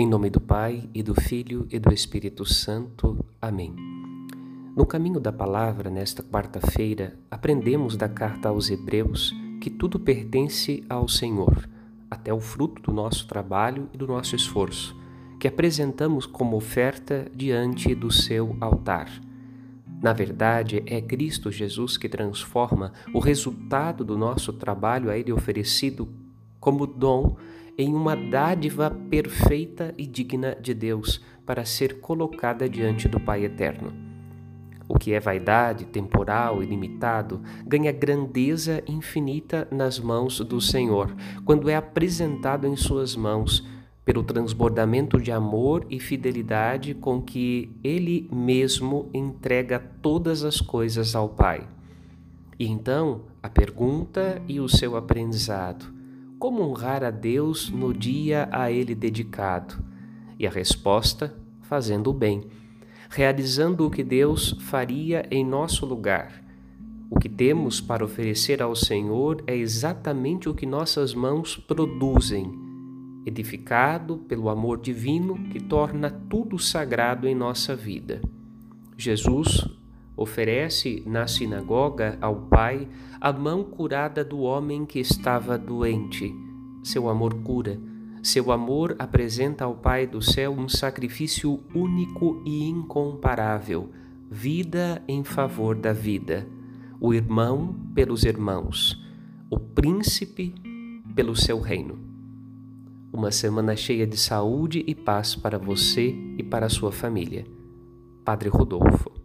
Em nome do Pai e do Filho e do Espírito Santo. Amém. No caminho da palavra, nesta quarta-feira, aprendemos da carta aos Hebreus que tudo pertence ao Senhor, até o fruto do nosso trabalho e do nosso esforço, que apresentamos como oferta diante do seu altar. Na verdade, é Cristo Jesus que transforma o resultado do nosso trabalho a Ele oferecido como dom em uma dádiva perfeita e digna de Deus para ser colocada diante do Pai eterno. O que é vaidade, temporal e limitado, ganha grandeza infinita nas mãos do Senhor, quando é apresentado em Suas mãos, pelo transbordamento de amor e fidelidade com que Ele mesmo entrega todas as coisas ao Pai. E então, a pergunta e o seu aprendizado como honrar a Deus no dia a Ele dedicado? E a resposta: fazendo o bem, realizando o que Deus faria em nosso lugar. O que temos para oferecer ao Senhor é exatamente o que nossas mãos produzem, edificado pelo amor divino que torna tudo sagrado em nossa vida. Jesus oferece na sinagoga ao Pai a mão curada do homem que estava doente. Seu amor cura. Seu amor apresenta ao Pai do céu um sacrifício único e incomparável, vida em favor da vida, o irmão pelos irmãos, o príncipe pelo seu reino. Uma semana cheia de saúde e paz para você e para a sua família. Padre Rodolfo.